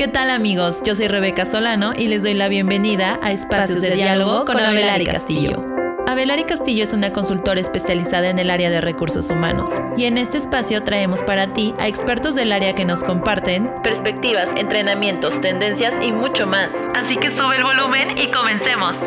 ¿Qué tal amigos? Yo soy Rebeca Solano y les doy la bienvenida a Espacios de Diálogo con Abelari Castillo. Abelari Castillo es una consultora especializada en el área de recursos humanos y en este espacio traemos para ti a expertos del área que nos comparten perspectivas, entrenamientos, tendencias y mucho más. Así que sube el volumen y comencemos.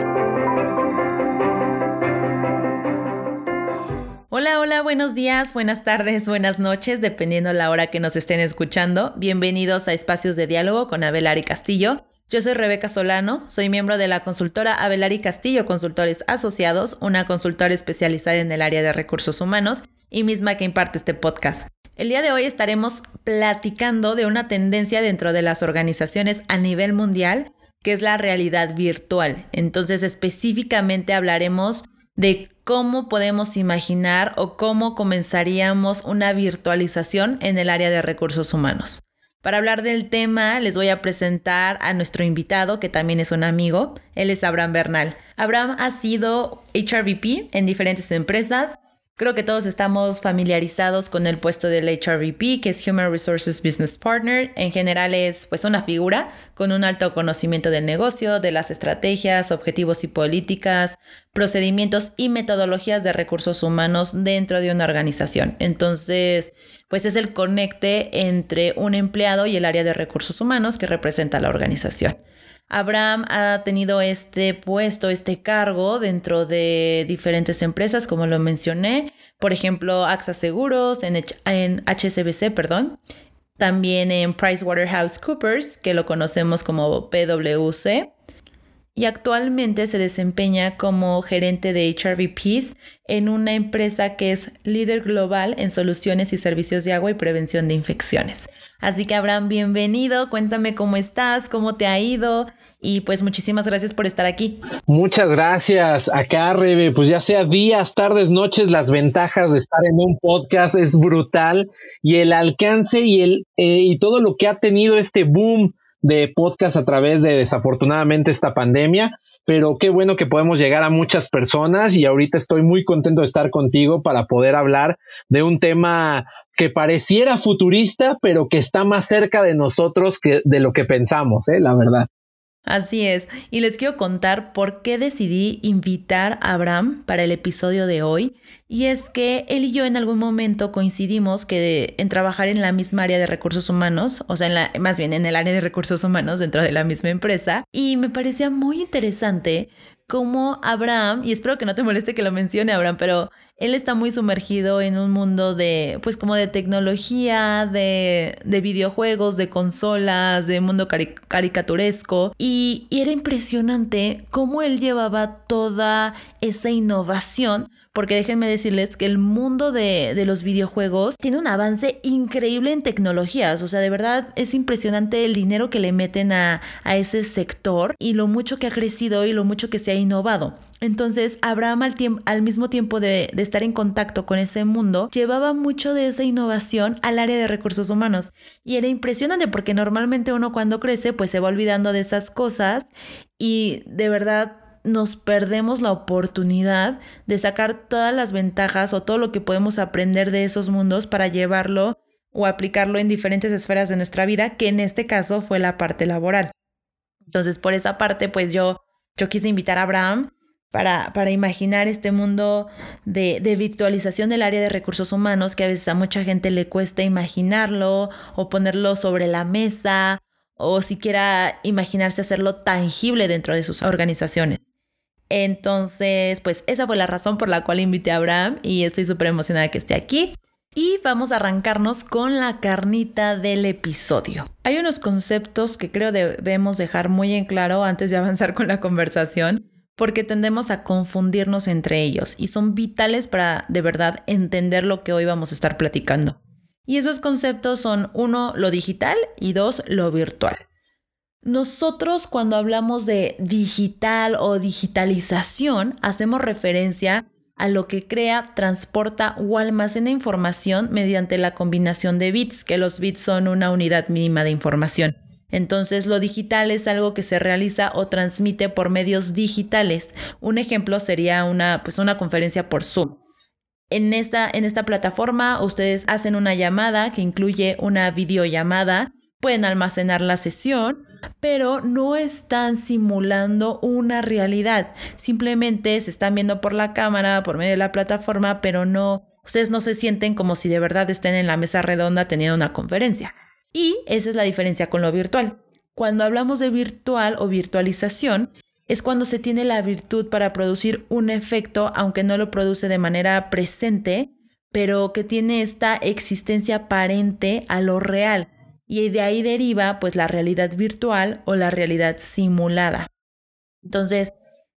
Hola, hola, buenos días, buenas tardes, buenas noches, dependiendo la hora que nos estén escuchando. Bienvenidos a Espacios de Diálogo con Abelari Castillo. Yo soy Rebeca Solano, soy miembro de la consultora Abelari Castillo Consultores Asociados, una consultora especializada en el área de recursos humanos y misma que imparte este podcast. El día de hoy estaremos platicando de una tendencia dentro de las organizaciones a nivel mundial, que es la realidad virtual. Entonces, específicamente hablaremos de cómo podemos imaginar o cómo comenzaríamos una virtualización en el área de recursos humanos. Para hablar del tema, les voy a presentar a nuestro invitado, que también es un amigo. Él es Abraham Bernal. Abraham ha sido HRVP en diferentes empresas, Creo que todos estamos familiarizados con el puesto del HRVP, que es Human Resources Business Partner. En general es pues una figura con un alto conocimiento del negocio, de las estrategias, objetivos y políticas, procedimientos y metodologías de recursos humanos dentro de una organización. Entonces, pues es el conecte entre un empleado y el área de recursos humanos que representa la organización. Abraham ha tenido este puesto, este cargo dentro de diferentes empresas, como lo mencioné, por ejemplo, AXA Seguros, en, en HSBC, perdón, también en PricewaterhouseCoopers, que lo conocemos como PwC, y actualmente se desempeña como gerente de HRVPs en una empresa que es líder global en soluciones y servicios de agua y prevención de infecciones. Así que Abraham, bienvenido, cuéntame cómo estás, cómo te ha ido y pues muchísimas gracias por estar aquí. Muchas gracias, acá Rebe, pues ya sea días, tardes, noches, las ventajas de estar en un podcast es brutal y el alcance y, el, eh, y todo lo que ha tenido este boom de podcast a través de desafortunadamente esta pandemia, pero qué bueno que podemos llegar a muchas personas y ahorita estoy muy contento de estar contigo para poder hablar de un tema que pareciera futurista, pero que está más cerca de nosotros que de lo que pensamos, ¿eh? la verdad. Así es, y les quiero contar por qué decidí invitar a Abraham para el episodio de hoy. Y es que él y yo en algún momento coincidimos que en trabajar en la misma área de recursos humanos, o sea, en la, más bien en el área de recursos humanos dentro de la misma empresa, y me parecía muy interesante cómo Abraham, y espero que no te moleste que lo mencione Abraham, pero él está muy sumergido en un mundo de, pues como de tecnología, de, de videojuegos, de consolas, de mundo caricaturesco. Y, y era impresionante cómo él llevaba toda esa innovación porque déjenme decirles que el mundo de, de, los videojuegos tiene un avance increíble en tecnologías, o sea, de verdad es impresionante el dinero que le meten a, a ese sector y lo mucho que ha crecido y lo mucho que se ha innovado. Entonces, Abraham al, mismo tiempo de, de, estar en contacto con ese mundo, llevaba mucho de esa innovación al área de recursos humanos. Y era impresionante porque normalmente uno cuando crece, pues se va olvidando de esas cosas y de verdad nos perdemos la oportunidad de sacar todas las ventajas o todo lo que podemos aprender de esos mundos para llevarlo o aplicarlo en diferentes esferas de nuestra vida, que en este caso fue la parte laboral. Entonces, por esa parte, pues yo, yo quise invitar a Abraham para, para imaginar este mundo de, de, virtualización del área de recursos humanos que a veces a mucha gente le cuesta imaginarlo o ponerlo sobre la mesa o siquiera imaginarse hacerlo tangible dentro de sus organizaciones. Entonces, pues esa fue la razón por la cual invité a Abraham y estoy súper emocionada que esté aquí. Y vamos a arrancarnos con la carnita del episodio. Hay unos conceptos que creo debemos dejar muy en claro antes de avanzar con la conversación, porque tendemos a confundirnos entre ellos y son vitales para de verdad entender lo que hoy vamos a estar platicando. Y esos conceptos son uno, lo digital y dos, lo virtual. Nosotros cuando hablamos de digital o digitalización hacemos referencia a lo que crea, transporta o almacena información mediante la combinación de bits, que los bits son una unidad mínima de información. Entonces lo digital es algo que se realiza o transmite por medios digitales. Un ejemplo sería una, pues una conferencia por Zoom. En esta, en esta plataforma ustedes hacen una llamada que incluye una videollamada pueden almacenar la sesión, pero no están simulando una realidad. Simplemente se están viendo por la cámara, por medio de la plataforma, pero no, ustedes no se sienten como si de verdad estén en la mesa redonda teniendo una conferencia. Y esa es la diferencia con lo virtual. Cuando hablamos de virtual o virtualización, es cuando se tiene la virtud para producir un efecto, aunque no lo produce de manera presente, pero que tiene esta existencia aparente a lo real. Y de ahí deriva pues la realidad virtual o la realidad simulada. Entonces,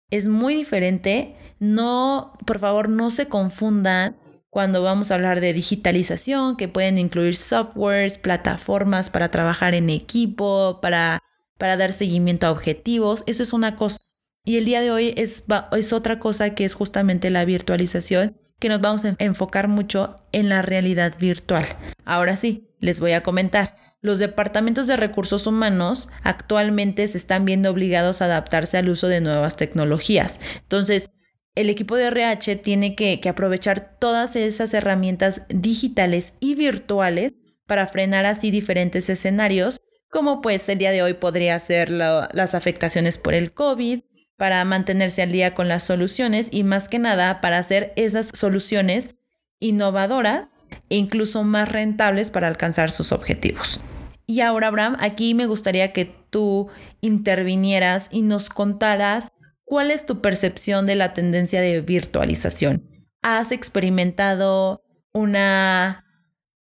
es muy diferente. No, por favor, no se confundan cuando vamos a hablar de digitalización, que pueden incluir softwares, plataformas para trabajar en equipo, para, para dar seguimiento a objetivos. Eso es una cosa. Y el día de hoy es, es otra cosa que es justamente la virtualización que nos vamos a enfocar mucho en la realidad virtual. Ahora sí, les voy a comentar. Los departamentos de recursos humanos actualmente se están viendo obligados a adaptarse al uso de nuevas tecnologías. Entonces, el equipo de RH tiene que, aprovechar todas esas herramientas digitales y virtuales para frenar así diferentes escenarios, como pues el día de hoy podría ser las afectaciones por el COVID, para mantenerse al día con las soluciones y más que nada para hacer esas soluciones innovadoras e incluso más rentables para alcanzar sus objetivos. Y ahora, Abraham, aquí me gustaría que tú intervinieras y nos contaras cuál es tu percepción de la tendencia de virtualización. ¿Has experimentado una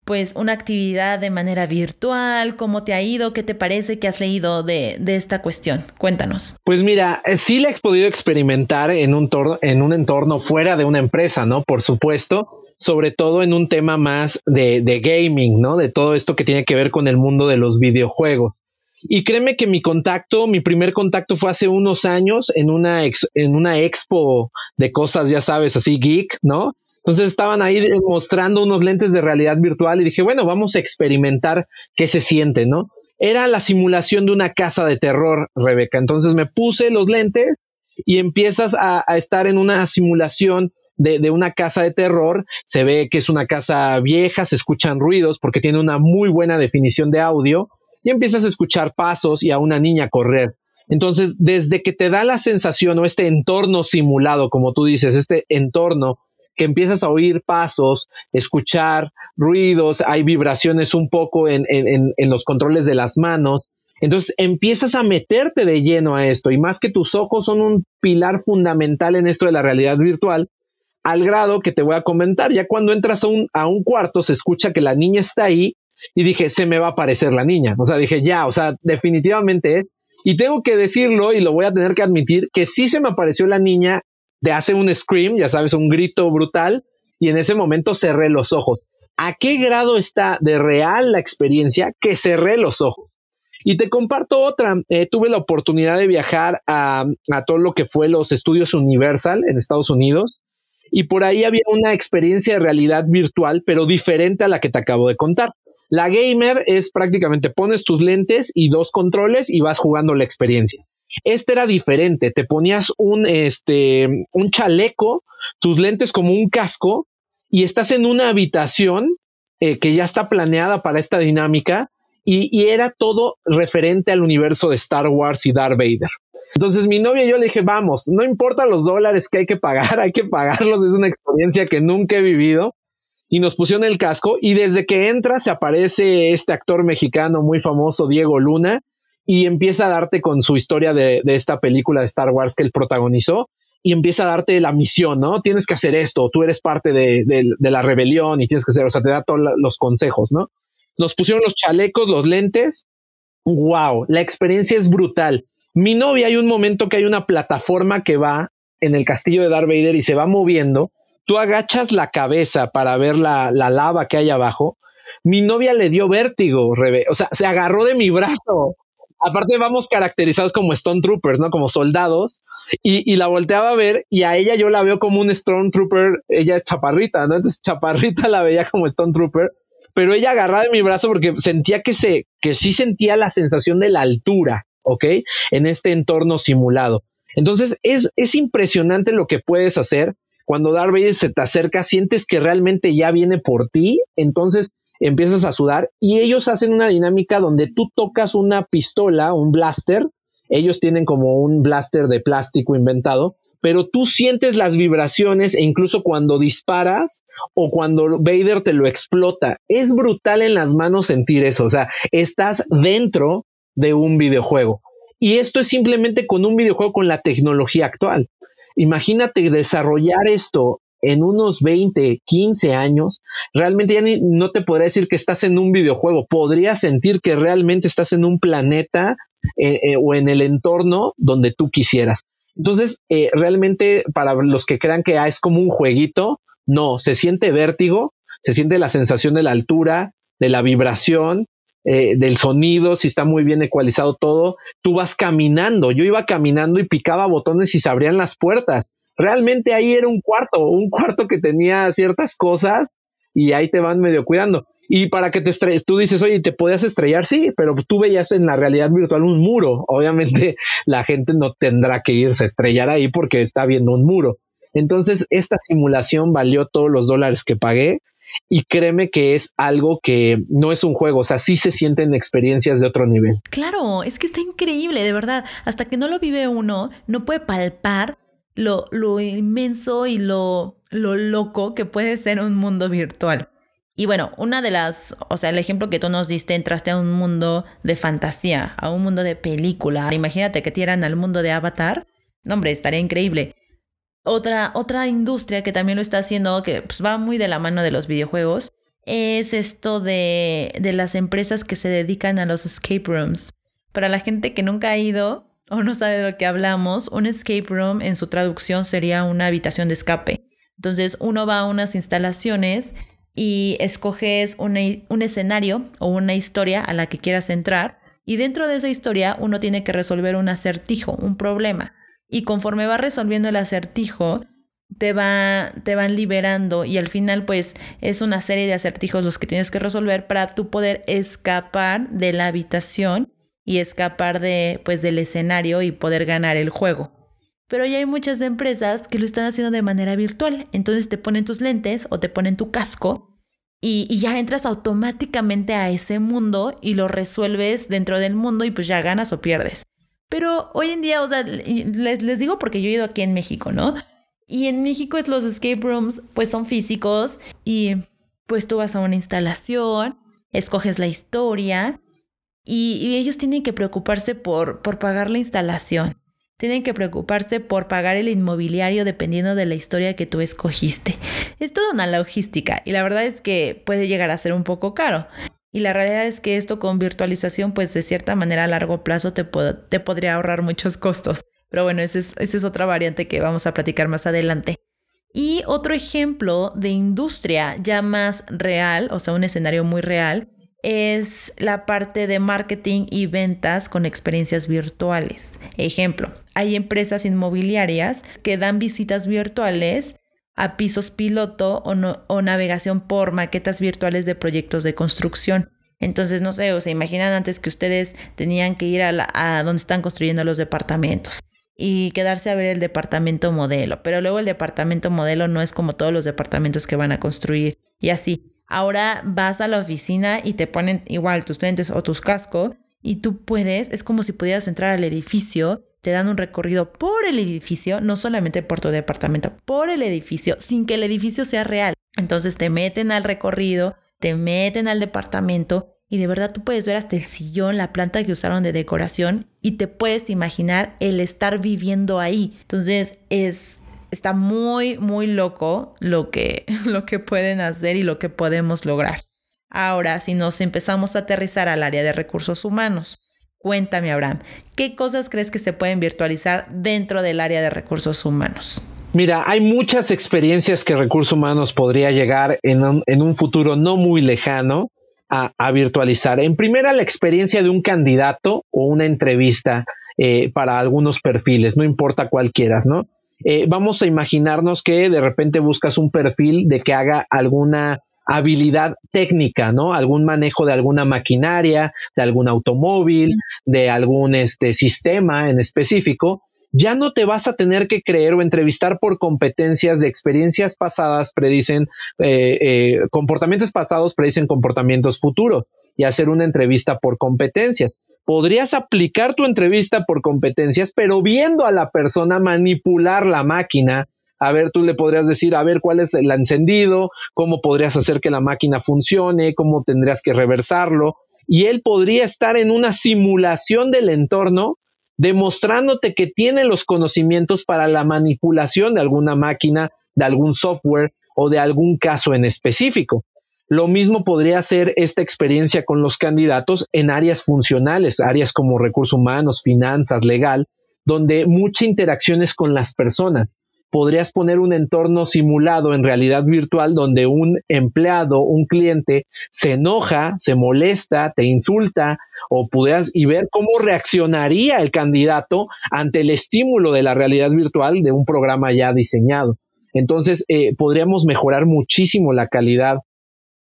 pues una actividad de manera virtual? ¿Cómo te ha ido? ¿Qué te parece? ¿Qué has leído de, esta cuestión? Cuéntanos. Pues mira, eh, sí la he podido experimentar en un, en un entorno fuera de una empresa, ¿no? Por supuesto, sobre todo en un tema más de, de gaming, ¿no? De todo esto que tiene que ver con el mundo de los videojuegos. Y créeme que mi contacto, mi primer contacto fue hace unos años en una, en una expo de cosas, ya sabes, así geek, ¿no? Entonces estaban ahí mostrando unos lentes de realidad virtual y dije, bueno, vamos a experimentar qué se siente, ¿no? Era la simulación de una casa de terror, Rebeca. Entonces me puse los lentes y empiezas a, estar en una simulación de, una casa de terror. Se ve que es una casa vieja, se escuchan ruidos porque tiene una muy buena definición de audio y empiezas a escuchar pasos y a una niña correr. Entonces, desde que te da la sensación o este entorno simulado, como tú dices, este entorno que empiezas a oír pasos, escuchar ruidos, hay vibraciones un poco en, los controles de las manos. Entonces empiezas a meterte de lleno a esto y más que tus ojos son un pilar fundamental en esto de la realidad virtual, al grado que te voy a comentar, ya cuando entras a un, a un cuarto se escucha que la niña está ahí y dije, se me va a aparecer la niña. O sea, dije, ya, o sea, definitivamente es. Y tengo que decirlo y lo voy a tener que admitir que sí se me apareció la niña de hace un scream, ya sabes, un grito brutal, y en ese momento cerré los ojos. ¿A qué grado está de real la experiencia que cerré los ojos? Y te comparto otra. Eh, tuve la oportunidad de viajar a, a, todo lo que fue los estudios Universal en Estados Unidos. Y por ahí había una experiencia de realidad virtual, pero diferente a la que te acabo de contar. La gamer es prácticamente pones tus lentes y dos controles y vas jugando la experiencia. Este era diferente, te ponías un, este, un chaleco, tus lentes como un casco y estás en una habitación eh, que ya está planeada para esta dinámica y, y, era todo referente al universo de Star Wars y Darth Vader. Entonces mi novia y yo le dije, vamos, no importa los dólares que hay que pagar, hay que pagarlos, es una experiencia que nunca he vivido. Y nos pusieron el casco y desde que entra se aparece este actor mexicano muy famoso, Diego Luna, y empieza a darte con su historia de, esta película de Star Wars que él protagonizó y empieza a darte la misión, ¿no? Tienes que hacer esto, tú eres parte de, la rebelión y tienes que hacer, o sea, te da todos los consejos, ¿no? Nos pusieron los chalecos, los lentes. Wow, la experiencia es brutal. Mi novia hay un momento que hay una plataforma que va en el castillo de Darth Vader y se va moviendo. Tú agachas la cabeza para ver la, la lava que hay abajo. Mi novia le dio vértigo. O sea, se agarró de mi brazo aparte vamos caracterizados como Stone Troopers, ¿no? Como soldados. Y, la volteaba a ver y a ella yo la veo como un Stone Trooper. Ella es chaparrita, ¿no? Entonces chaparrita la veía como Stone Trooper. Pero ella agarraba de mi brazo porque sentía que se, que sí sentía la sensación de la altura, ¿ok? En este entorno simulado. Entonces es, es impresionante lo que puedes hacer cuando Darth Vader se te acerca, sientes que realmente ya viene por ti. Entonces empiezas a sudar y ellos hacen una dinámica donde tú tocas una pistola, un blaster, ellos tienen como un blaster de plástico inventado, pero tú sientes las vibraciones e incluso cuando disparas o cuando Vader te lo explota. Es brutal en las manos sentir eso, o sea, estás dentro de un videojuego. Y esto es simplemente con un videojuego con la tecnología actual. Imagínate desarrollar esto en unos 20, 15 años, realmente ya no te podría decir que estás en un videojuego, podrías sentir que realmente estás en un planeta eh, eh, o en el entorno donde tú quisieras. Entonces, eh, realmente para los que crean que ah, es como un jueguito, no, se siente vértigo, se siente la sensación de la altura, de la vibración, del sonido, si está muy bien ecualizado todo, tú vas caminando, yo iba caminando y picaba botones y se abrían las puertas realmente ahí era un cuarto, un cuarto que tenía ciertas cosas y ahí te van medio cuidando. Y para que te estrelles, tú dices, oye, ¿te podías estrellar? Sí, pero tú veías en la realidad virtual un muro. Obviamente la gente no tendrá que irse a estrellar ahí porque está viendo un muro. Entonces, esta simulación valió todos los dólares que pagué y créeme que es algo que no es un juego, o sea, sí se sienten experiencias de otro nivel. Claro, es que está increíble, de verdad. Hasta que no lo vive uno, no puede palpar lo, lo inmenso y lo, lo loco que puede ser un mundo virtual. Y bueno, una de las, o sea, el ejemplo que tú nos diste, entraste a un mundo de fantasía, a un mundo de película. Imagínate que tiran al mundo de Avatar. No, hombre, estaría increíble. Otra, otra industria que también lo está haciendo, que pues, va muy de la mano de los videojuegos, es esto de, de las empresas que se dedican a los escape rooms. Para la gente que nunca ha ido, o no sabe de lo que hablamos, un escape room en su traducción sería una habitación de escape. Entonces uno va a unas instalaciones y escoges un escenario o una historia a la que quieras entrar y dentro de esa historia uno tiene que resolver un acertijo, un problema. Y conforme va resolviendo el acertijo, te, va, te van liberando y al final pues es una serie de acertijos los que tienes que resolver para tú poder escapar de la habitación y escapar de, pues, del escenario y poder ganar el juego. Pero ya hay muchas empresas que lo están haciendo de manera virtual. Entonces te ponen tus lentes o te ponen tu casco y, y, ya entras automáticamente a ese mundo y lo resuelves dentro del mundo y pues ya ganas o pierdes. Pero hoy en día, o sea, les, les digo porque yo he ido aquí en México, ¿no? Y en México es los escape rooms pues son físicos y pues tú vas a una instalación, escoges la historia y, ellos tienen que preocuparse por, por pagar la instalación. Tienen que preocuparse por pagar el inmobiliario dependiendo de la historia que tú escogiste. Es toda una logística y la verdad es que puede llegar a ser un poco caro. Y la realidad es que esto con virtualización, pues de cierta manera a largo plazo te, te podría ahorrar muchos costos. Pero bueno, es, esa es otra variante que vamos a platicar más adelante. Y otro ejemplo de industria ya más real, o sea, un escenario muy real, es la parte de marketing y ventas con experiencias virtuales. Ejemplo, hay empresas inmobiliarias que dan visitas virtuales a pisos piloto o, navegación por maquetas virtuales de proyectos de construcción. Entonces, no sé, o se imaginan antes que ustedes tenían que ir a, a donde están construyendo los departamentos y quedarse a ver el departamento modelo, pero luego el departamento modelo no es como todos los departamentos que van a construir y así. Ahora vas a la oficina y te ponen igual tus lentes o tus cascos y tú puedes, es como si pudieras entrar al edificio, te dan un recorrido por el edificio, no solamente por tu departamento, por el edificio, sin que el edificio sea real. Entonces te meten al recorrido, te meten al departamento y de verdad tú puedes ver hasta el sillón, la planta que usaron de decoración y te puedes imaginar el estar viviendo ahí. Entonces es está muy, muy loco lo que, lo que pueden hacer y lo que podemos lograr. Ahora, si nos empezamos a aterrizar al área de recursos humanos, cuéntame, Abraham, ¿qué cosas crees que se pueden virtualizar dentro del área de recursos humanos? Mira, hay muchas experiencias que recursos humanos podría llegar en un, futuro no muy lejano a, virtualizar. En primera, la experiencia de un candidato o una entrevista eh, para algunos perfiles, no importa cuál quieras, ¿no? Eh, vamos a imaginarnos que de repente buscas un perfil de que haga alguna habilidad técnica, ¿no? Algún manejo de alguna maquinaria, de algún automóvil, de algún este, sistema en específico. ya no te vas a tener que creer o entrevistar por competencias de experiencias pasadas, predicen eh, eh, comportamientos pasados, predicen comportamientos futuros y hacer una entrevista por competencias. Podrías aplicar tu entrevista por competencias, pero viendo a la persona manipular la máquina. A ver, tú le podrías decir, a ver cuál es el encendido, cómo podrías hacer que la máquina funcione, cómo tendrías que reversarlo. Y él podría estar en una simulación del entorno demostrándote que tiene los conocimientos para la manipulación de alguna máquina, de algún software o de algún caso en específico. Lo mismo podría ser esta experiencia con los candidatos en áreas funcionales, áreas como recursos humanos, finanzas, legal, donde mucha interacción es con las personas. Podrías poner un entorno simulado en realidad virtual donde un empleado, un cliente, se enoja, se molesta, te insulta, o pudieras y ver cómo reaccionaría el candidato ante el estímulo de la realidad virtual de un programa ya diseñado. Entonces, eh, podríamos mejorar muchísimo la calidad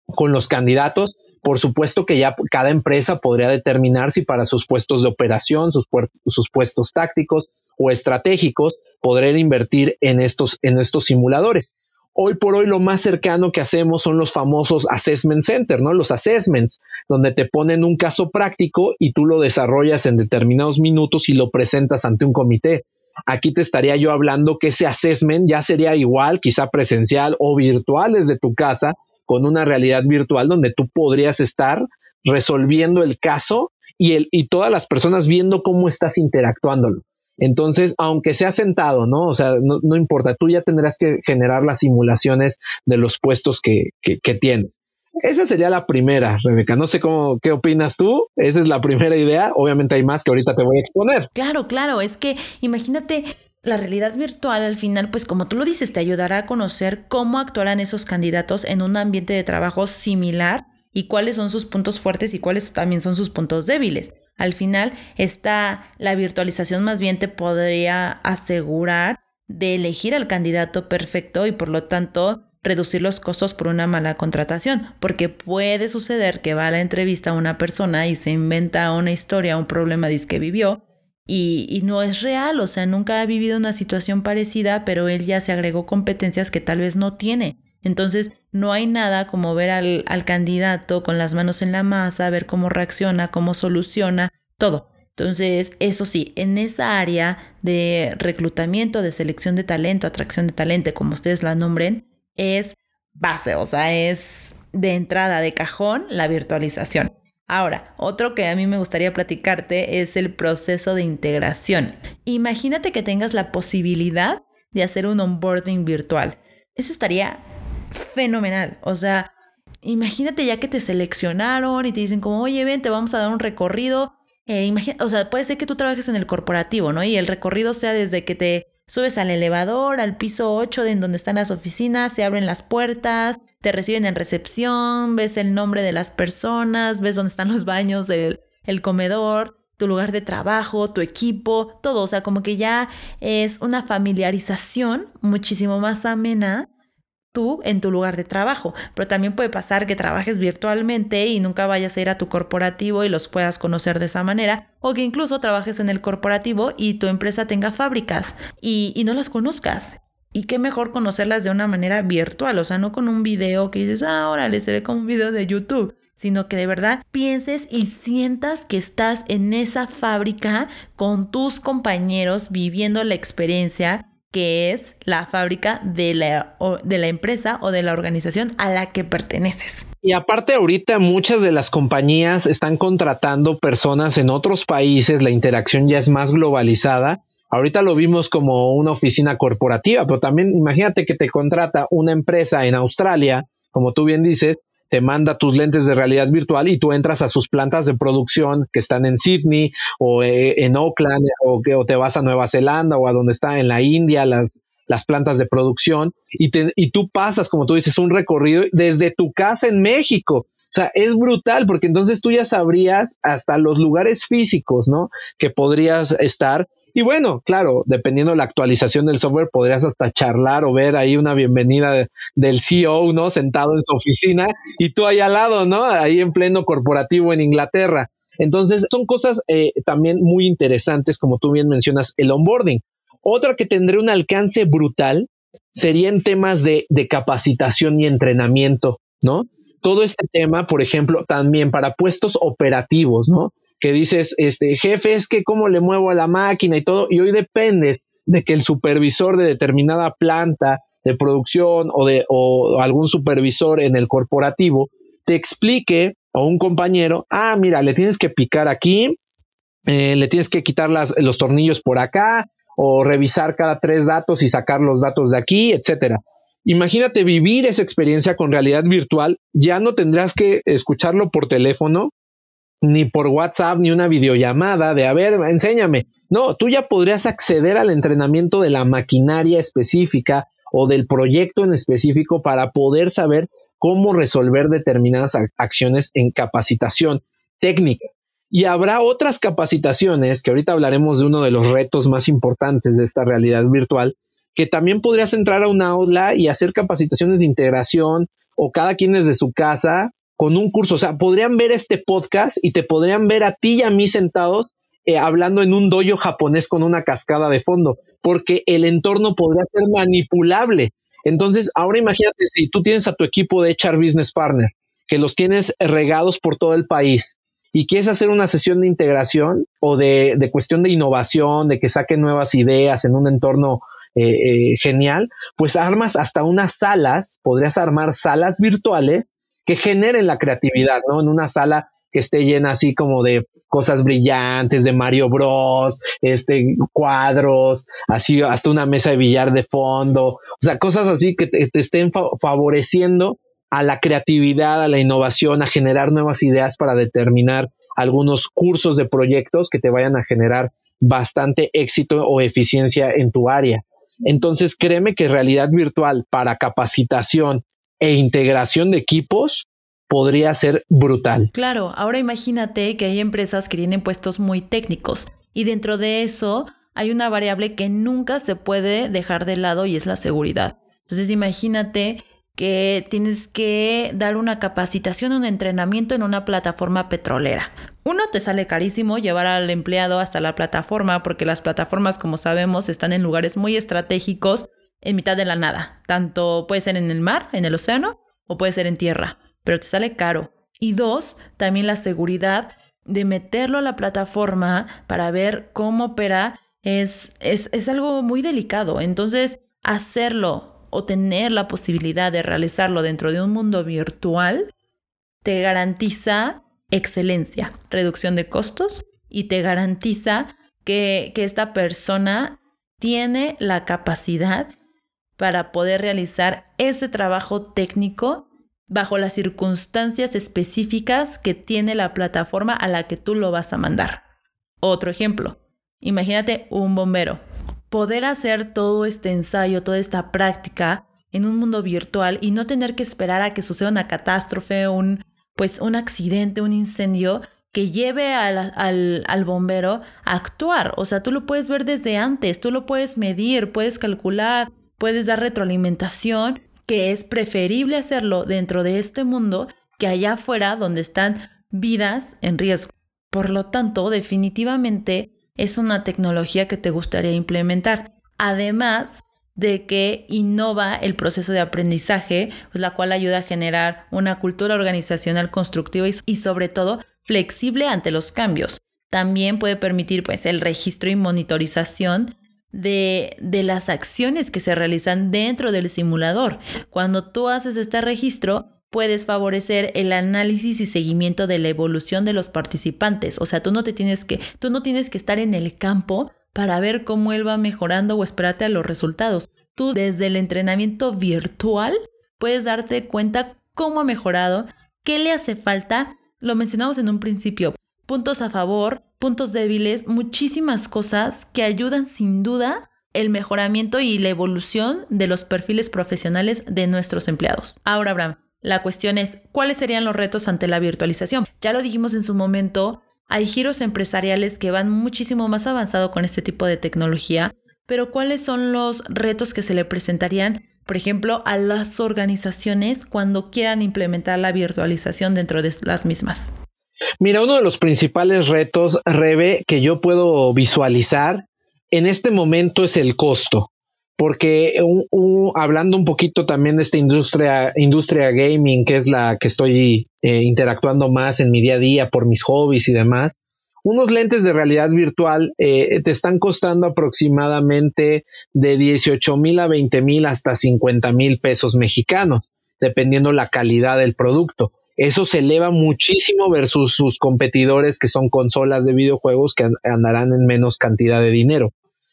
con los candidatos. Por supuesto que ya cada empresa podría determinar si para sus puestos de operación, sus, sus puestos tácticos o estratégicos, poder invertir en estos, en estos simuladores. Hoy por hoy lo más cercano que hacemos son los famosos assessment center, ¿no? Los assessments, donde te ponen un caso práctico y tú lo desarrollas en determinados minutos y lo presentas ante un comité. Aquí te estaría yo hablando que ese assessment ya sería igual, quizá presencial o virtual desde tu casa, con una realidad virtual donde tú podrías estar resolviendo el caso y, el, y todas las personas viendo cómo estás interactuándolo. Entonces, aunque sea sentado, ¿no? O sea, no, importa, tú ya tendrás que generar las simulaciones de los puestos que, que, que tienes. Esa sería la primera, Rebeca. No sé cómo, qué opinas tú. Esa es la primera idea. Obviamente hay más que ahorita te voy a exponer. Claro, claro. Es que imagínate la realidad virtual al final, pues como tú lo dices, te ayudará a conocer cómo actuarán esos candidatos en un ambiente de trabajo similar y cuáles son sus puntos fuertes y cuáles también son sus puntos débiles. Al final, está la virtualización más bien te podría asegurar de elegir al candidato perfecto y por lo tanto reducir los costos por una mala contratación, porque puede suceder que va a la entrevista una persona y se inventa una historia, un problema que vivió y, y, no es real, o sea, nunca ha vivido una situación parecida, pero él ya se agregó competencias que tal vez no tiene. Entonces, no hay nada como ver al, al candidato con las manos en la masa, ver cómo reacciona, cómo soluciona, todo. Entonces, eso sí, en esa área de reclutamiento, de selección de talento, atracción de talento, como ustedes la nombren, es base, o sea, es de entrada, de cajón, la virtualización. Ahora, otro que a mí me gustaría platicarte es el proceso de integración. Imagínate que tengas la posibilidad de hacer un onboarding virtual. Eso estaría fenomenal. O sea, imagínate ya que te seleccionaron y te dicen como, oye, ven, te vamos a dar un recorrido. Eh, o sea, puede ser que tú trabajes en el corporativo, ¿no? Y el recorrido sea desde que te subes al elevador, al piso 8 de en donde están las oficinas, se abren las puertas, te reciben en recepción, ves el nombre de las personas, ves dónde están los baños, el, el comedor, tu lugar de trabajo, tu equipo, todo. O sea, como que ya es una familiarización muchísimo más amena tú en tu lugar de trabajo, pero también puede pasar que trabajes virtualmente y nunca vayas a ir a tu corporativo y los puedas conocer de esa manera, o que incluso trabajes en el corporativo y tu empresa tenga fábricas y, no las conozcas. Y qué mejor conocerlas de una manera virtual, o sea, no con un video que dices, ah, órale, se ve como un video de YouTube, sino que de verdad pienses y sientas que estás en esa fábrica con tus compañeros viviendo la experiencia que es la fábrica de la, de la empresa o de la organización a la que perteneces. Y aparte ahorita muchas de las compañías están contratando personas en otros países, la interacción ya es más globalizada. Ahorita lo vimos como una oficina corporativa, pero también imagínate que te contrata una empresa en Australia, como tú bien dices, te manda tus lentes de realidad virtual y tú entras a sus plantas de producción que están en Sydney o eh, en Oakland o, que, o te vas a Nueva Zelanda o a donde está en la India las, las plantas de producción y, te, y tú pasas, como tú dices, un recorrido desde tu casa en México. O sea, es brutal porque entonces tú ya sabrías hasta los lugares físicos, ¿no? Que podrías estar y bueno, claro, dependiendo de la actualización del software, podrías hasta charlar o ver ahí una bienvenida del CEO, ¿no? Sentado en su oficina y tú ahí al lado, ¿no? Ahí en pleno corporativo en Inglaterra. Entonces, son cosas eh, también muy interesantes, como tú bien mencionas, el onboarding. Otra que tendría un alcance brutal sería en temas de, de capacitación y entrenamiento, ¿no? Todo este tema, por ejemplo, también para puestos operativos, ¿no? Que dices, este jefe, es que cómo le muevo a la máquina y todo, y hoy dependes de que el supervisor de determinada planta de producción o de o algún supervisor en el corporativo te explique a un compañero, ah, mira, le tienes que picar aquí, eh, le tienes que quitar las, los tornillos por acá, o revisar cada tres datos y sacar los datos de aquí, etcétera. Imagínate vivir esa experiencia con realidad virtual, ya no tendrás que escucharlo por teléfono, ni por WhatsApp, ni una videollamada de, a ver, enséñame. No, tú ya podrías acceder al entrenamiento de la maquinaria específica o del proyecto en específico para poder saber cómo resolver determinadas acciones en capacitación técnica. Y habrá otras capacitaciones, que ahorita hablaremos de uno de los retos más importantes de esta realidad virtual, que también podrías entrar a una aula y hacer capacitaciones de integración o cada quien desde su casa con un curso. O sea, podrían ver este podcast y te podrían ver a ti y a mí sentados eh, hablando en un dojo japonés con una cascada de fondo, porque el entorno podría ser manipulable. Entonces, ahora imagínate si tú tienes a tu equipo de HR Business Partner, que los tienes regados por todo el país y quieres hacer una sesión de integración o de, cuestión de innovación, de que saquen nuevas ideas en un entorno eh, eh, genial, pues armas hasta unas salas, podrías armar salas virtuales que generen la creatividad, ¿no? En una sala que esté llena así como de cosas brillantes, de Mario Bros, este, cuadros, así hasta una mesa de billar de fondo, o sea, cosas así que te, estén favoreciendo a la creatividad, a la innovación, a generar nuevas ideas para determinar algunos cursos de proyectos que te vayan a generar bastante éxito o eficiencia en tu área. Entonces, créeme que realidad virtual para capacitación e integración de equipos podría ser brutal. Claro, ahora imagínate que hay empresas que tienen puestos muy técnicos y dentro de eso hay una variable que nunca se puede dejar de lado y es la seguridad. Entonces imagínate que tienes que dar una capacitación, un entrenamiento en una plataforma petrolera. Uno, te sale carísimo llevar al empleado hasta la plataforma porque las plataformas, como sabemos, están en lugares muy estratégicos en mitad de la nada. Tanto puede ser en el mar, en el océano, o puede ser en tierra, pero te sale caro. Y dos, también la seguridad de meterlo a la plataforma para ver cómo opera es, es, es algo muy delicado. Entonces, hacerlo o tener la posibilidad de realizarlo dentro de un mundo virtual te garantiza excelencia, reducción de costos y te garantiza que, que esta persona tiene la capacidad para poder realizar ese trabajo técnico bajo las circunstancias específicas que tiene la plataforma a la que tú lo vas a mandar. Otro ejemplo, imagínate un bombero poder hacer todo este ensayo, toda esta práctica en un mundo virtual y no tener que esperar a que suceda una catástrofe, un, pues, un accidente, un incendio que lleve al, al, al, bombero a actuar. O sea, tú lo puedes ver desde antes, tú lo puedes medir, puedes calcular, puedes dar retroalimentación, que es preferible hacerlo dentro de este mundo que allá afuera donde están vidas en riesgo. Por lo tanto, definitivamente es una tecnología que te gustaría implementar. Además de que innova el proceso de aprendizaje, pues, la cual ayuda a generar una cultura organizacional constructiva y, sobre todo flexible ante los cambios. También puede permitir pues, el registro y monitorización de, de, las acciones que se realizan dentro del simulador. Cuando tú haces este registro, puedes favorecer el análisis y seguimiento de la evolución de los participantes. O sea, tú no te tienes que, tú no tienes que estar en el campo para ver cómo él va mejorando o esperarte a los resultados. Tú desde el entrenamiento virtual puedes darte cuenta cómo ha mejorado, qué le hace falta. Lo mencionamos en un principio. Puntos a favor, puntos débiles, muchísimas cosas que ayudan sin duda el mejoramiento y la evolución de los perfiles profesionales de nuestros empleados. Ahora, Abraham, la cuestión es, ¿cuáles serían los retos ante la virtualización? Ya lo dijimos en su momento, hay giros empresariales que van muchísimo más avanzado con este tipo de tecnología, pero ¿cuáles son los retos que se le presentarían, por ejemplo, a las organizaciones cuando quieran implementar la virtualización dentro de las mismas? Mira, uno de los principales retos, Rebe, que yo puedo visualizar en este momento es el costo porque hablando un poquito también de esta industria, industria gaming, que es la que estoy eh, interactuando más en mi día a día por mis hobbies y demás, unos lentes de realidad virtual eh, te están costando aproximadamente de 18 mil a 20 mil hasta 50 mil pesos mexicanos, dependiendo la calidad del producto. Eso se eleva muchísimo versus sus competidores que son consolas de videojuegos que andarán en menos cantidad de dinero.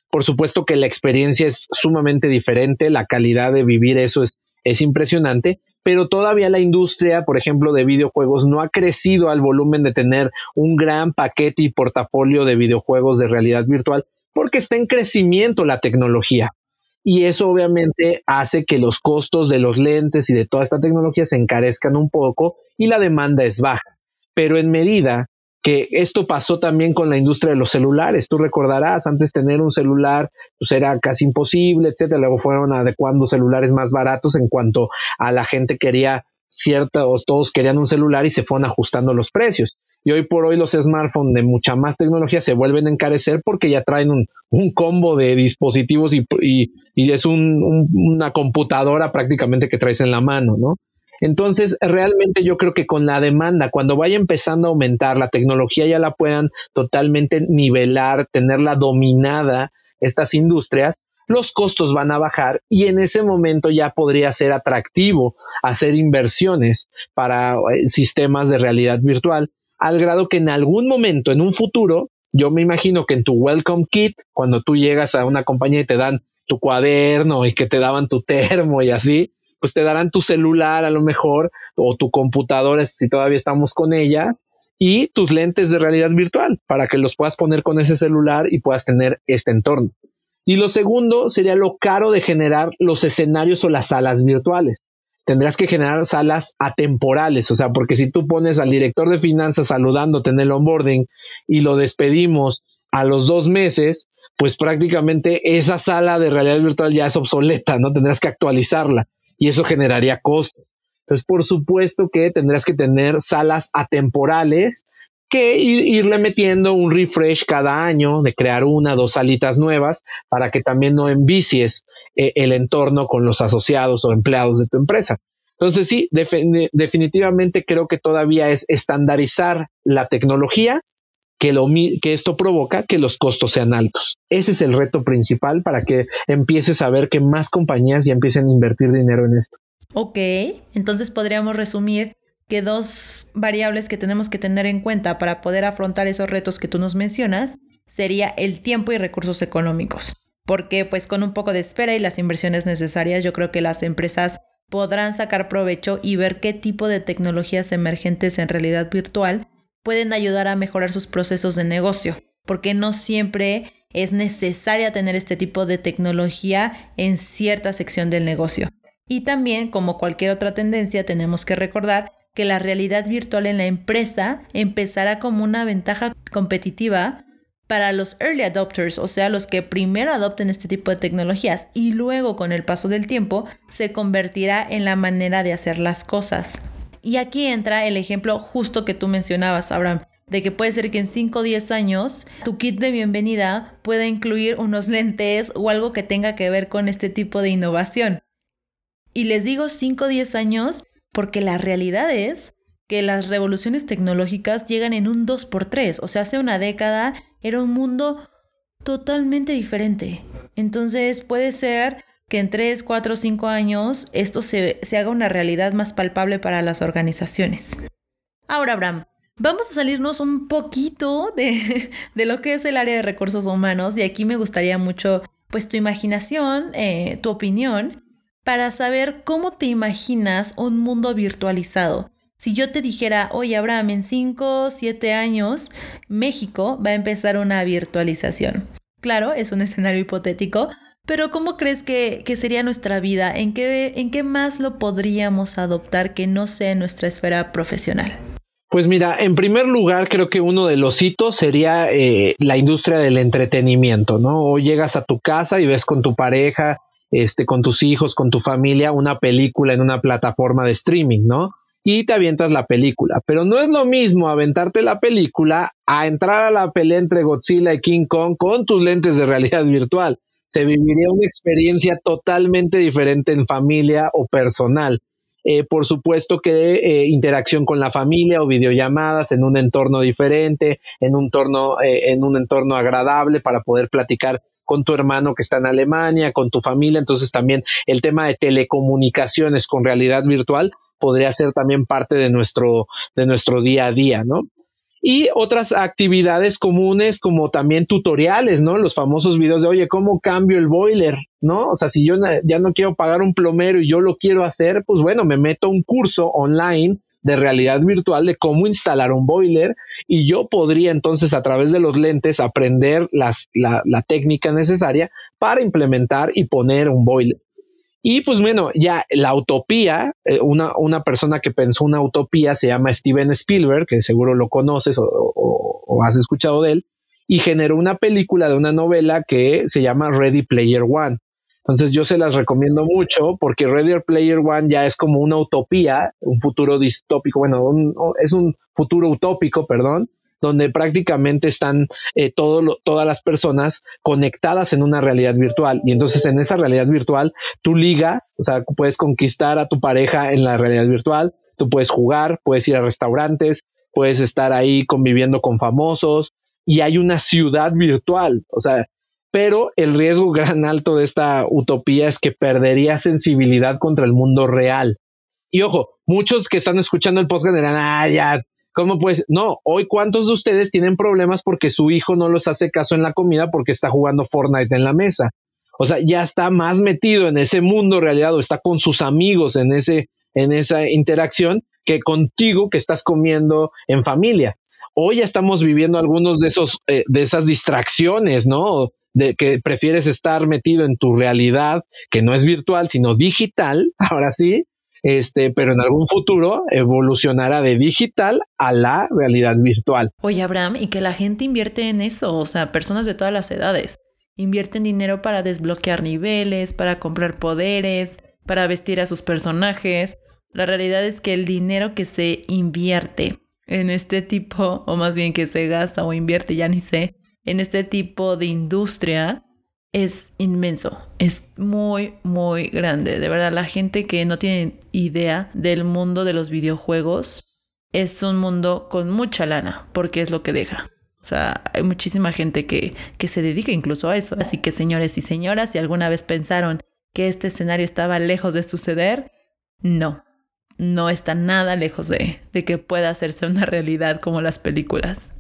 Por supuesto que la experiencia es sumamente diferente, la calidad de vivir eso es, es impresionante, pero todavía la industria, por ejemplo, de videojuegos no ha crecido al volumen de tener un gran paquete y portafolio de videojuegos de realidad virtual, porque está en crecimiento la tecnología. Y eso obviamente hace que los costos de los lentes y de toda esta tecnología se encarezcan un poco y la demanda es baja. Pero en medida que esto pasó también con la industria de los celulares. Tú recordarás, antes tener un celular pues era casi imposible, etcétera. Luego fueron adecuando celulares más baratos en cuanto a la gente quería cierta o todos querían un celular y se fueron ajustando los precios. Y hoy por hoy los smartphones de mucha más tecnología se vuelven a encarecer porque ya traen un, combo de dispositivos y, y, es una computadora prácticamente que traes en la mano, ¿no? Entonces, realmente yo creo que con la demanda, cuando vaya empezando a aumentar, la tecnología ya la puedan totalmente nivelar, tenerla dominada estas industrias, los costos van a bajar y en ese momento ya podría ser atractivo hacer inversiones para eh, sistemas de realidad virtual, al grado que en algún momento, en un futuro, yo me imagino que en tu welcome kit, cuando tú llegas a una compañía y te dan tu cuaderno y que te daban tu termo y así, pues te darán tu celular a lo mejor o tu computadora si todavía estamos con ella y tus lentes de realidad virtual para que los puedas poner con ese celular y puedas tener este entorno. Y lo segundo sería lo caro de generar los escenarios o las salas virtuales. Tendrás que generar salas atemporales, o sea, porque si tú pones al director de finanzas saludándote en el onboarding y lo despedimos a los dos meses, pues prácticamente esa sala de realidad virtual ya es obsoleta, ¿no? Tendrás que actualizarla y eso generaría costos. Entonces, por supuesto que tendrás que tener salas atemporales que irle metiendo un refresh cada año, de crear una, dos salitas nuevas, para que también no envicies eh, el entorno con los asociados o empleados de tu empresa. Entonces, sí, definitivamente creo que todavía es estandarizar la tecnología que, lo, que esto provoca que los costos sean altos. Ese es el reto principal para que empieces a ver que más compañías ya empiecen a invertir dinero en esto. Ok, entonces podríamos resumir que dos variables que tenemos que tener en cuenta para poder afrontar esos retos que tú nos mencionas sería el tiempo y recursos económicos. Porque pues con un poco de espera y las inversiones necesarias yo creo que las empresas podrán sacar provecho y ver qué tipo de tecnologías emergentes en realidad virtual pueden ayudar a mejorar sus procesos de negocio, porque no siempre es necesaria tener este tipo de tecnología en cierta sección del negocio. Y también, como cualquier otra tendencia, tenemos que recordar que la realidad virtual en la empresa empezará como una ventaja competitiva para los early adopters, o sea, los que primero adopten este tipo de tecnologías y luego con el paso del tiempo se convertirá en la manera de hacer las cosas. Y aquí entra el ejemplo justo que tú mencionabas, Abraham, de que puede ser que en 5 o 10 años tu kit de bienvenida pueda incluir unos lentes o algo que tenga que ver con este tipo de innovación. Y les digo 5 o 10 años porque la realidad es que las revoluciones tecnológicas llegan en un 2x3, o sea, hace una década era un mundo totalmente diferente. Entonces puede ser que en 3, 4, 5 años esto se, haga una realidad más palpable para las organizaciones. Ahora, Abraham, vamos a salirnos un poquito de, lo que es el área de recursos humanos y aquí me gustaría mucho pues tu imaginación, eh, tu opinión, para saber cómo te imaginas un mundo virtualizado. Si yo te dijera, oye Abraham, en 5, 7 años, México va a empezar una virtualización. Claro, es un escenario hipotético, pero ¿cómo crees que, sería nuestra vida? ¿En qué, ¿En qué más lo podríamos adoptar que no sea en nuestra esfera profesional? Pues mira, en primer lugar, creo que uno de los hitos sería eh, la industria del entretenimiento, ¿no? O llegas a tu casa y ves con tu pareja, este, con tus hijos, con tu familia, una película en una plataforma de streaming, ¿no? y te avientas la película. Pero no es lo mismo aventarte la película a entrar a la pelea entre Godzilla y King Kong con tus lentes de realidad virtual. Se viviría una experiencia totalmente diferente en familia o personal. Eh, por supuesto que eh, interacción con la familia o videollamadas en un entorno diferente, en un eh, en un entorno agradable para poder platicar con tu hermano que está en Alemania, con tu familia. Entonces también el tema de telecomunicaciones con realidad virtual podría ser también parte de nuestro, de nuestro día a día, ¿no? y otras actividades comunes como también tutoriales, ¿no? Los famosos videos de, oye, ¿cómo cambio el boiler? ¿No? O sea, si yo ya no quiero pagar un plomero y yo lo quiero hacer, pues bueno, me meto un curso online de realidad virtual de cómo instalar un boiler y yo podría entonces a través de los lentes aprender las, la, técnica necesaria para implementar y poner un boiler. Y pues bueno, ya la utopía, eh, una, una, persona que pensó una utopía se llama Steven Spielberg, que seguro lo conoces o, has escuchado de él, y generó una película de una novela que se llama Ready Player One. Entonces yo se las recomiendo mucho porque Ready Player One ya es como una utopía, un futuro distópico, bueno, es un futuro utópico, perdón, donde prácticamente están eh, todas las personas conectadas en una realidad virtual. Y entonces en esa realidad virtual, tú liga, o sea, puedes conquistar a tu pareja en la realidad virtual, tú puedes jugar, puedes ir a restaurantes, puedes estar ahí conviviendo con famosos y hay una ciudad virtual, o sea, pero el riesgo gran alto de esta utopía es que perdería sensibilidad contra el mundo real. Y ojo, muchos que están escuchando el podcast dirán, ah, ya, ¿Cómo pues? No, hoy cuántos de ustedes tienen problemas porque su hijo no los hace caso en la comida porque está jugando Fortnite en la mesa. O sea, ya está más metido en ese mundo realidad o está con sus amigos en ese, en esa interacción que contigo que estás comiendo en familia. Hoy ya estamos viviendo algunos de esos, eh, de esas distracciones, ¿no? De que prefieres estar metido en tu realidad, que no es virtual, sino digital, ahora sí, este, pero en algún futuro evolucionará de digital a la realidad virtual. Oye, Abraham, y que la gente invierte en eso, o sea, personas de todas las edades invierten dinero para desbloquear niveles, para comprar poderes, para vestir a sus personajes. La realidad es que el dinero que se invierte en este tipo, o más bien que se gasta o invierte, ya ni sé, en este tipo de industria, es inmenso, es muy, muy grande. De verdad, la gente que no tiene idea del mundo de los videojuegos es un mundo con mucha lana, porque es lo que deja. O sea, hay muchísima gente que, que se dedica incluso a eso. Así que, señores y señoras, si alguna vez pensaron que este escenario estaba lejos de suceder, no, no está nada lejos de, de que pueda hacerse una realidad como las películas.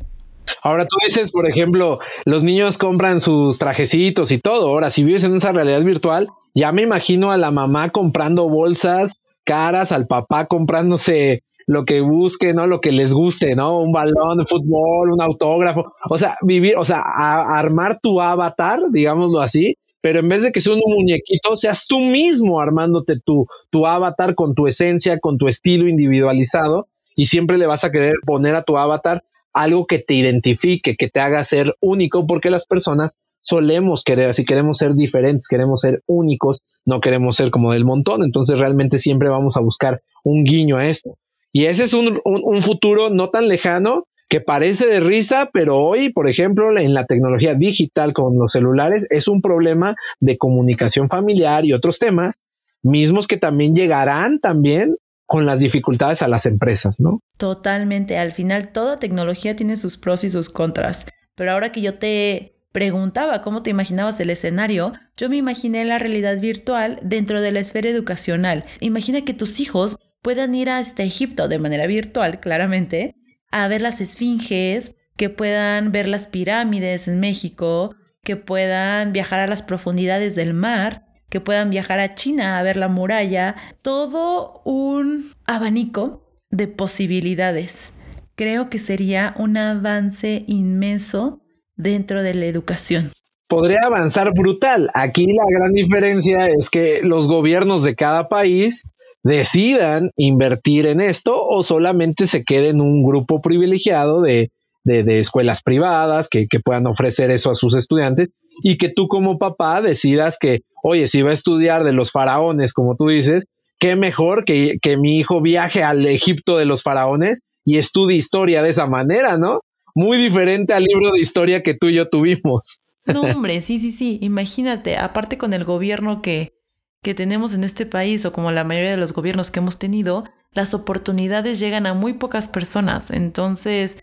Ahora tú dices, por ejemplo, los niños compran sus trajecitos y todo. Ahora, si vives en esa realidad virtual, ya me imagino a la mamá comprando bolsas caras, al papá comprándose lo que busque, ¿no? Lo que les guste, ¿no? Un balón de fútbol, un autógrafo. O sea, vivir, o sea, armar tu avatar, digámoslo así, pero en vez de que sea un muñequito, seas tú mismo armándote tu, tu avatar con tu esencia, con tu estilo individualizado y siempre le vas a querer poner a tu avatar algo que te identifique, que te haga ser único, porque las personas solemos querer, así queremos ser diferentes, queremos ser únicos, no queremos ser como del montón, entonces realmente siempre vamos a buscar un guiño a esto. Y ese es un, futuro no tan lejano que parece de risa, pero hoy, por ejemplo, en la tecnología digital con los celulares, es un problema de comunicación familiar y otros temas, mismos que también llegarán también con las dificultades a las empresas, ¿no? Totalmente. Al final, toda tecnología tiene sus pros y sus contras. Pero ahora que yo te preguntaba cómo te imaginabas el escenario, yo me imaginé la realidad virtual dentro de la esfera educacional. Imagina que tus hijos puedan ir hasta Egipto de manera virtual, claramente, a ver las esfinges, que puedan ver las pirámides en México, que puedan viajar a las profundidades del mar que puedan viajar a China a ver la muralla, todo un abanico de posibilidades. Creo que sería un avance inmenso dentro de la educación. Podría avanzar brutal. Aquí la gran diferencia es que los gobiernos de cada país decidan invertir en esto o solamente se queden un grupo privilegiado de de, escuelas privadas que, puedan ofrecer eso a sus estudiantes y que tú como papá decidas que, oye, si va a estudiar de los faraones, como tú dices, qué mejor que, que mi hijo viaje al Egipto de los faraones y estudie historia de esa manera, ¿no? Muy diferente al libro de historia que tú y yo tuvimos. No, hombre, sí, sí, sí. Imagínate, aparte con el gobierno que, que tenemos en este país o como la mayoría de los gobiernos que hemos tenido, las oportunidades llegan a muy pocas personas. Entonces,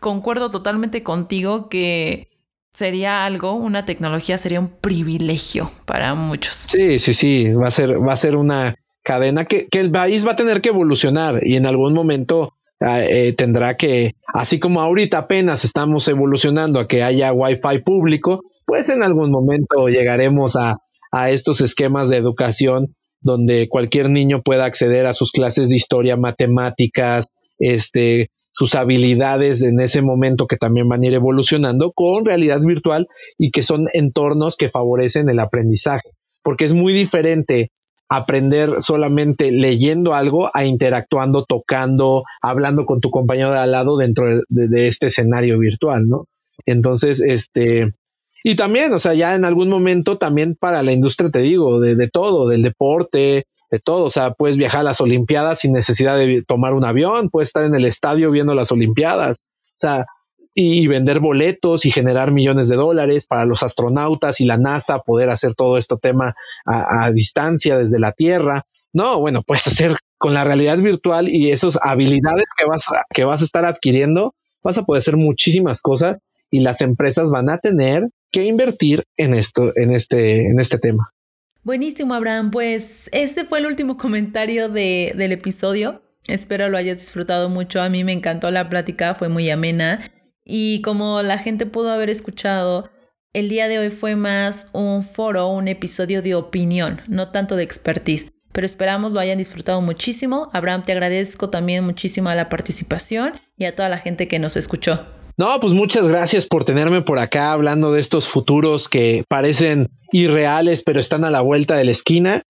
concuerdo totalmente contigo que sería algo, una tecnología sería un privilegio para muchos. Sí, sí, sí, va a ser, va a ser una cadena que, que el país va a tener que evolucionar y en algún momento ah, eh, tendrá que, así como ahorita apenas estamos evolucionando a que haya wifi público, pues en algún momento llegaremos a, a estos esquemas de educación donde cualquier niño pueda acceder a sus clases de historia, matemáticas, este, sus habilidades en ese momento que también van a ir evolucionando con realidad virtual y que son entornos que favorecen el aprendizaje, porque es muy diferente aprender solamente leyendo algo a interactuando, tocando, hablando con tu compañero de al lado dentro de, este escenario virtual, ¿no? Entonces, este, y también, o sea, ya en algún momento también para la industria, te digo, de, de todo, del deporte, de todo. O sea, puedes viajar a las Olimpiadas sin necesidad de tomar un avión, puedes estar en el estadio viendo las Olimpiadas. O sea, y, vender boletos y generar millones de dólares para los astronautas y la NASA poder hacer todo este tema a, distancia desde la Tierra. No, bueno, puedes hacer con la realidad virtual y esas habilidades que vas a, que vas a estar adquiriendo, vas a poder hacer muchísimas cosas y las empresas van a tener que invertir en esto, en este, en este tema. Buenísimo, Abraham. Pues este fue el último comentario de, del episodio. Espero lo hayas disfrutado mucho. A mí me encantó la plática, fue muy amena. Y como la gente pudo haber escuchado, el día de hoy fue más un foro, un episodio de opinión, no tanto de expertise. Pero esperamos lo hayan disfrutado muchísimo. Abraham, te agradezco también muchísimo la participación y a toda la gente que nos escuchó. No, pues muchas gracias por tenerme por acá hablando de estos futuros que parecen irreales, pero están a la vuelta de la esquina.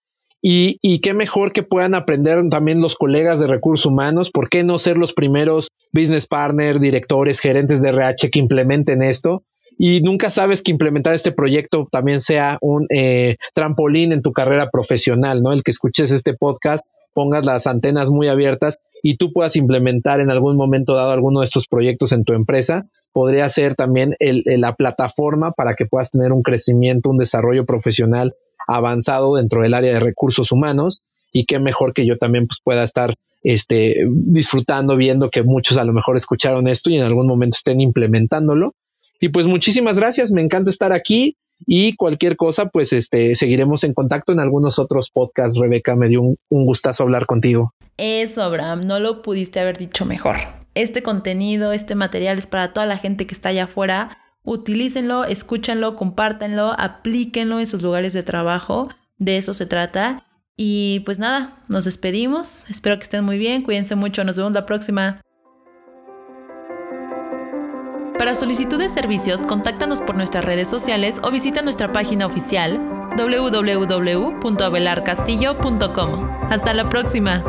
Y, y, qué mejor que puedan aprender también los colegas de recursos humanos, ¿por qué no ser los primeros business partners, directores, gerentes de RH que implementen esto? Y nunca sabes que implementar este proyecto también sea un eh, trampolín en tu carrera profesional, ¿no? El que escuches este podcast pongas las antenas muy abiertas y tú puedas implementar en algún momento dado alguno de estos proyectos en tu empresa, podría ser también la plataforma para que puedas tener un crecimiento, un desarrollo profesional avanzado dentro del área de recursos humanos y qué mejor que yo también pues, pueda estar este, disfrutando, viendo que muchos a lo mejor escucharon esto y en algún momento estén implementándolo. Y pues muchísimas gracias, me encanta estar aquí y cualquier cosa, pues este, seguiremos en contacto en algunos otros podcasts. Rebeca, me dio un, gustazo hablar contigo. Eso, Abraham, no lo pudiste haber dicho mejor. Este contenido, este material es para toda la gente que está allá afuera. Utilícenlo, escúchenlo, compártanlo, aplíquenlo en sus lugares de trabajo. De eso se trata. Y pues nada, nos despedimos. Espero que estén muy bien. Cuídense mucho. Nos vemos la próxima. Para solicitud de servicios, contáctanos por nuestras redes sociales o visita nuestra página oficial www.abelarcastillo.com. Hasta la próxima.